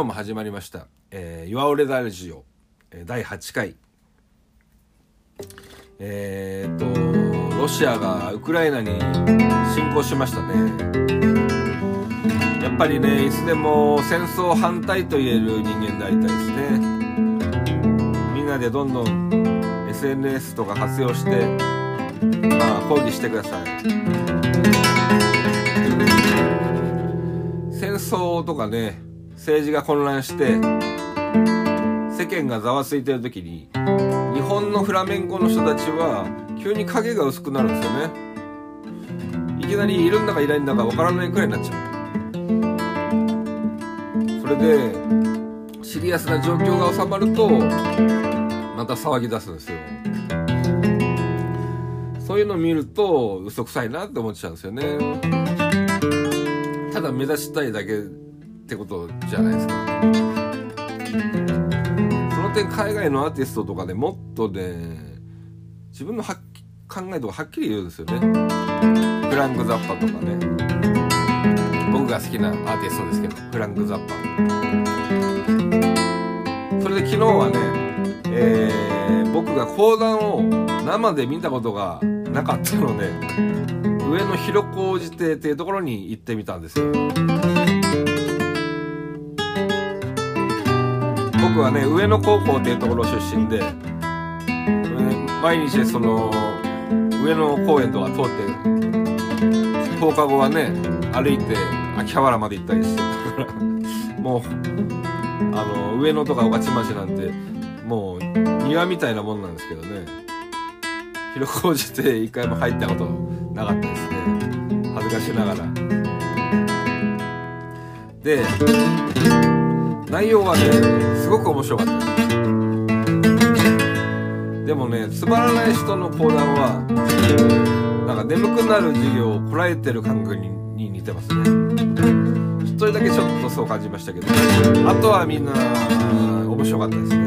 今日も始まりました「えー、岩折れラジオ」第8回。えー、っとロシアがウクライナに侵攻しましたね。やっぱりねいつでも戦争反対と言える人間でありたいですね。みんなでどんどん SNS とか活用してまあ抗議してください。戦争とかね政治が混乱して世間がざわついてる時に日本のフラメンコの人たちは急に影が薄くなるんですよね。いきなりいるんだかいないんだかわからないくらいになっちゃう。それでシリアスな状況が収まるとまた騒ぎ出すんですよ。そういうのを見ると嘘くさいなって思っちゃうんですよね。ただ目指したいだけってことじゃないですか。その点海外のアーティストとかでもっとね自分のは考えとかはっきり言うんですよね。フランク・ザッパとかね。僕が好きなアーティストですけどフランク・ザッパ。それで昨日はね、えー、僕が講談を生で見たことがなかったので上野広小路邸っていうところに行ってみたんですよ。僕はね上野高校っていうところ出身で毎日その上野公園とか通って放課後はね歩いて秋葉原まで行ったりしてたからもうあの上野とか御徒町なんてもう庭みたいなもんなんですけどね。広小路て一回も入ったことなかったですね。恥ずかしながら。で内容はねすごく面白かった。ですでもねつまらない人の講談はなんか眠くなる授業をこらえてる感覚に似てますね。一人だけちょっとそう感じましたけどあとはみんな面白かったですね。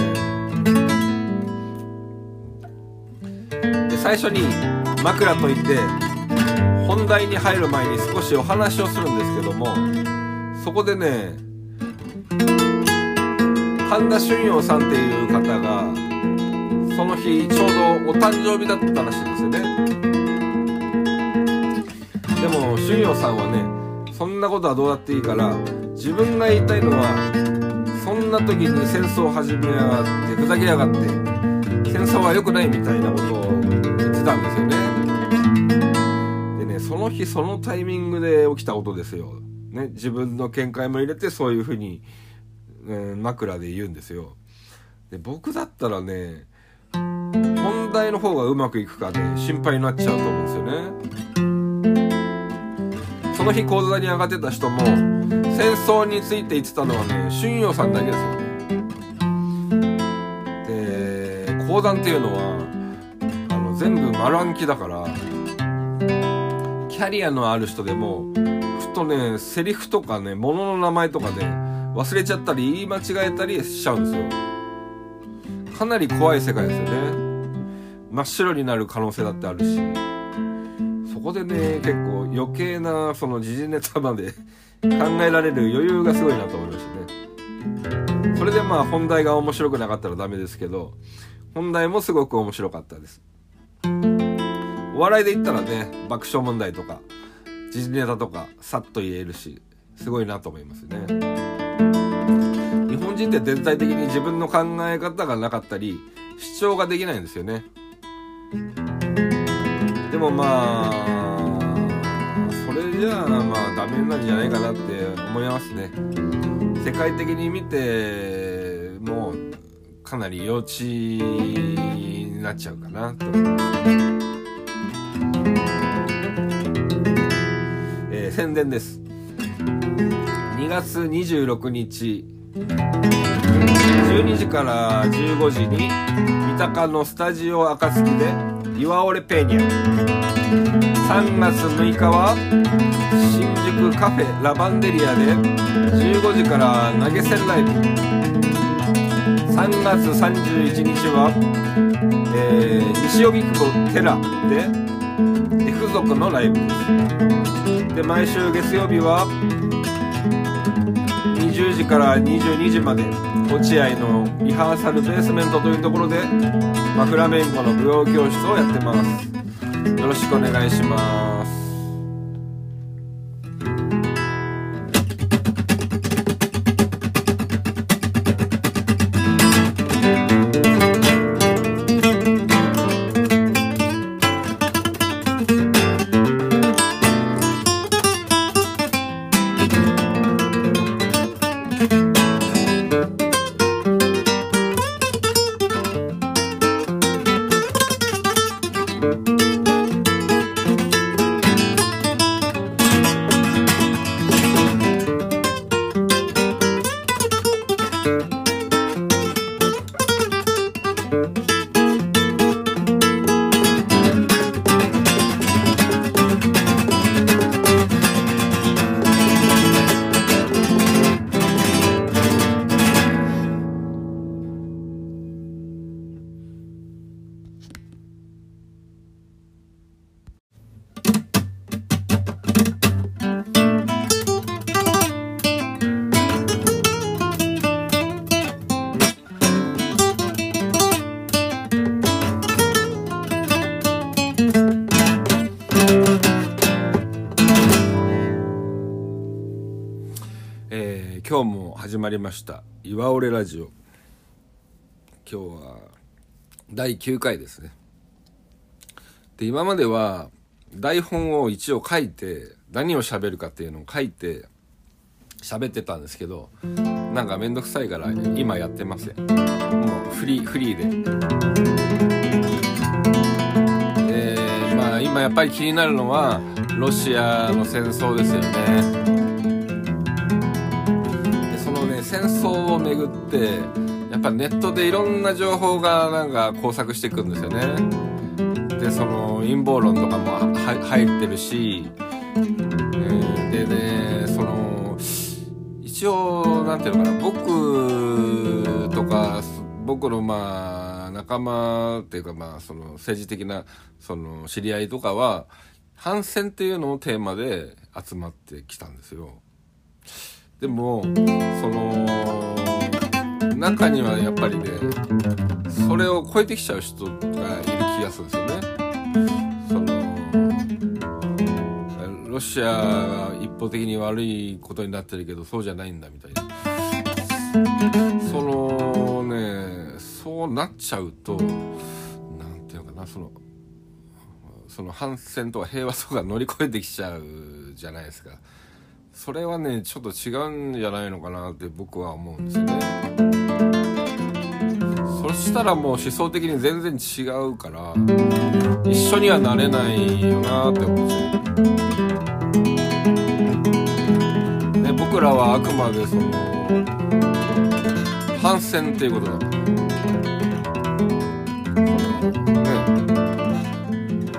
で最初に枕といって本題に入る前に少しお話をするんですけどもそこでね神田春陽さんっていう方がその日ちょうどお誕生日だったらしいんですよね。でも春陽さんはねそんなことはどうだっていいから自分が言いたいのはそんな時に戦争を始めやがってふざけやがって戦争は良くないみたいなことを言ってたんですよね。でねその日そのタイミングで起きたことですよ。ね自分の見解も入れてそういうふうにえー、枕で言うんですよ。で僕だったらね本題の方がうまくいくかで心配になっちゃうと思うんですよね。その日講座に上がってた人も戦争について言ってたのはね春陽さんだけですよ。ねで講談っていうのはあの全部丸暗記だからキャリアのある人でもふとねセリフとかね物の名前とかで忘れちゃったり言い間違えたりしちゃうんですよ。かなり怖い世界ですよね。真っ白になる可能性だってあるし。そこでね結構余計なその時事ネタまで 考えられる余裕がすごいなと思いましたね。それでまあ本題が面白くなかったらダメですけど本題もすごく面白かったです。お笑いで言ったらね爆笑問題とか時事ネタとかさっと言えるしすごいなと思いますね。人って全体的に自分の考え方がなかったり主張ができないんですよね。でもまあそれじゃあまあダメなんじゃないかなって思いますね。世界的に見てもうかなり幼稚になっちゃうかなと。宣伝です。2月26日12時から15時に三鷹のスタジオ暁で「イワオレペーニャ」3月6日は新宿カフェラバンデリアで15時から投げ銭ライブ。3月31日は、えー、西荻窪テラで F 族のライブです。で毎週月曜日は20時から22時まで落合のリハーサルベースメントというところで、まあ、フラメンコの舞踊教室をやってます。よろしくお願いします。え今日も始まりました「岩折ラジオ」今日は第9回ですね。で今までは台本を一応書いて何を喋るかっていうのを書いて喋ってたんですけどなんかめんどくさいから今やってません。もうフリーフリーで。でまあ今やっぱり気になるのはロシアの戦争ですよね。争をめぐってやっぱネットでいろんな情報がなんか交錯していくんですよね。でその陰謀論とかも入ってるし、えーでねその一応なんていうのかな僕とか僕のまあ仲間っていうかまあその政治的なその知り合いとかは反戦っていうのをテーマで集まってきたんですよ。でもその中にはやっぱりねそれを超えてきちゃう人がいる気がするんですよね。そのロシアが一方的に悪いことになってるけどそうじゃないんだみたいな。そのねそうなっちゃうとなんていうのかなそのその反戦とか平和とか乗り越えてきちゃうじゃないですか。それはねちょっと違うんじゃないのかなって僕は思うんですよね。したらもう思想的に全然違うから一緒にはなれないよなって思っちゃうで僕らはあくまでその反戦っていうことだ。ね。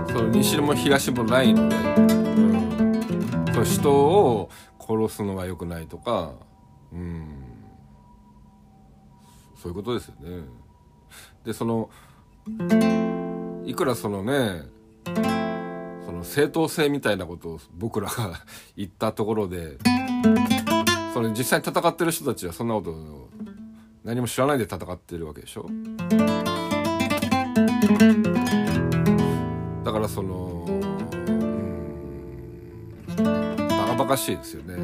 その西も東もないので、うん、そう人を殺すのは良くないとか。うん。そういうことですよね。でそのいくらそのねその正当性みたいなことを僕らが 言ったところでその実際に戦ってる人たちはそんなこと何も知らないで戦ってるわけでしょ？だからそのうんバカバカしいですよね、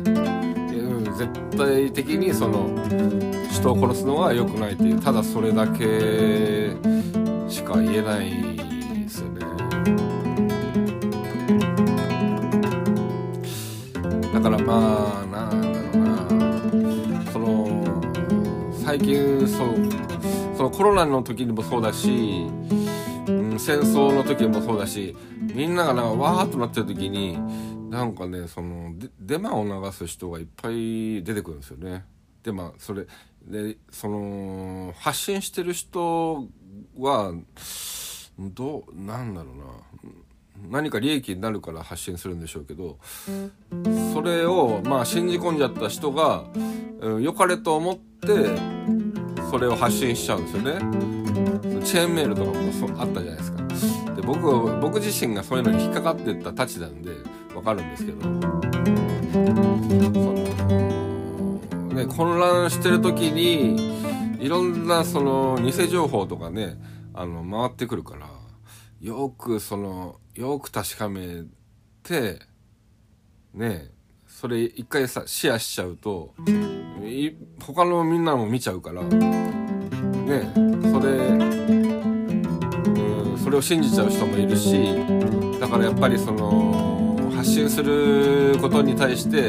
絶対的にその人を殺すのは良くないっていうただそれだけしか言えないですよね。だからまあなんだろうな。その最近そうそのコロナの時にもそうだし、うん、戦争の時もそうだしみんながなんかわーっとなってる時になんかねそのデマを流す人がいっぱい出てくるんですよね。でまあそれでその発信してる人はどうなんだろうな何か利益になるから発信するんでしょうけどそれをまあ信じ込んじゃった人が、うん、良かれと思ってそれを発信しちゃうんですよね。チェーンメールとかもそあったじゃないですか。で僕僕自身がそういうのに引っかかってったたちなんでわかるんですけど。そのね、混乱してる時にいろんなその偽情報とかねあの回ってくるからよくそのよく確かめてねそれ一回さシェアしちゃうと他のみんなも見ちゃうからねそれそれを信じちゃう人もいるしだからやっぱりその発信することに対して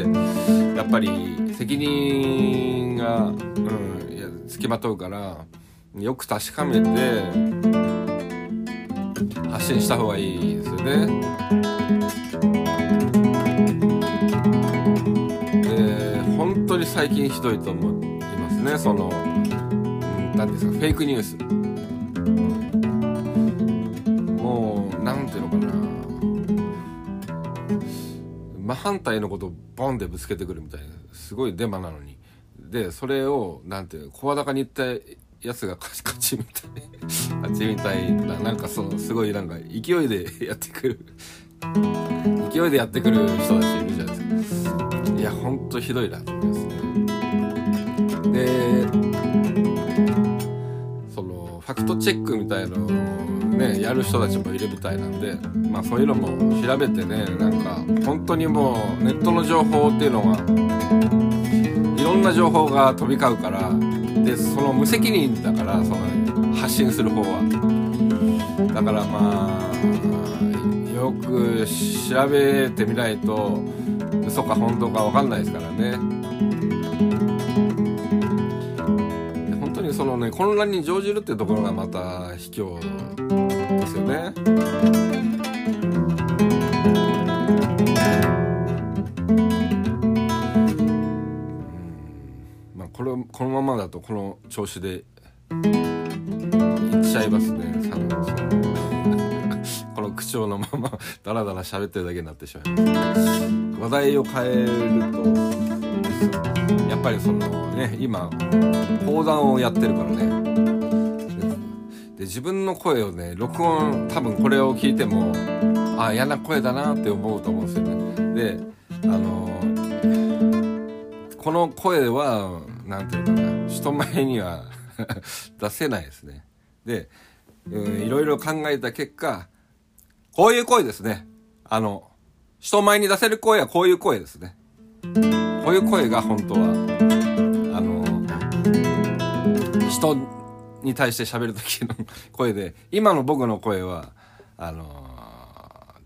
やっぱり責任が、うん、いや付きまとうからよく確かめて発信した方がいいですよね。で本当に最近ひどいと思いますねその何ですかフェイクニュース。真反対のことをボンってぶつけてくるみたいなすごいデマなのに。でそれをなんていう声高に言ったやつが勝ちみたい勝 ちみたいな。なんかそのすごいなんか勢いで やってくる。勢いでやってくる人たちいるじゃないですか。いやほんとひどいなと思いますね。でそのファクトチェックみたいのをねやる人たちもいるみたいなんでまあそういうのも調べてねなんか本当にもうネットの情報っていうのがいろんな情報が飛び交うからでその無責任だからその発信する方は。だからまあよく調べてみないと嘘か本当か分かんないですからね。そのね混乱に乗じるっていうところがまた卑怯ですよね。これこのままだとこの調子でいっちゃいますね。この口調のままダラダラ喋ってるだけになってしまいます。話題を変えるとやっぱりそのね今講談をやってるからね。で自分の声をね録音多分これを聞いてもあ嫌な声だなって思うと思うんですよね。であのこの声は何て言うかな人前には 出せないですね。で、いろいろ考えた結果こういう声ですね。あの人前に出せる声はこういう声ですね。ういう声が本当はあの人に対して喋る時の声で今の僕の声はあの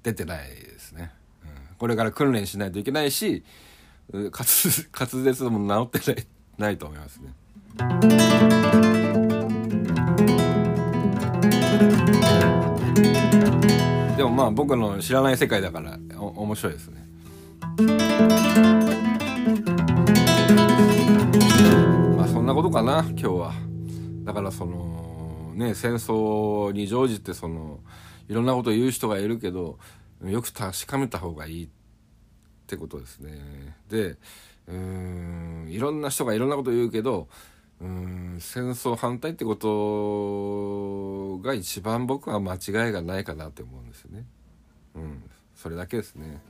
出てないですね、うん、これから訓練しないといけないし滑滑舌も治ってないないと思いますね。でもまあ僕の知らない世界だから面白いですね。んなことかな今日は。だからそのね戦争に乗じてそのいろんなこと言う人がいるけどよく確かめた方がいいってことですね。でうんいろんな人がいろんなこと言うけどうん戦争反対ってことが一番僕は間違いがないかなって思うんですよね。うん、それだけですね。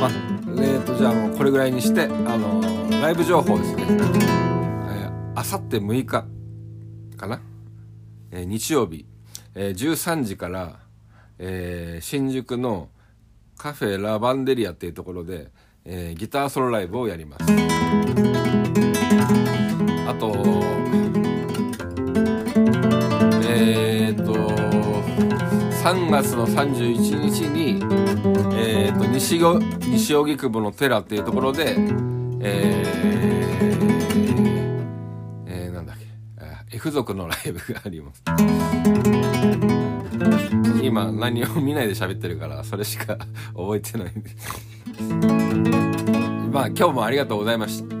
まあ、えーと、じゃあもうこれぐらいにして、あの、ライブ情報ですね。あさって6日かな、えー、日曜日、えー、13時から、えー、新宿のカフェラバンデリアっていうところで、えー、ギターソロライブをやります。あとえっ、と3月の31日に、えーと、西荻窪の寺っていうところで、えー、け F 族のライブがあります。今何を見ないで喋ってるからそれしか覚えてない。まあ今日もありがとうございました。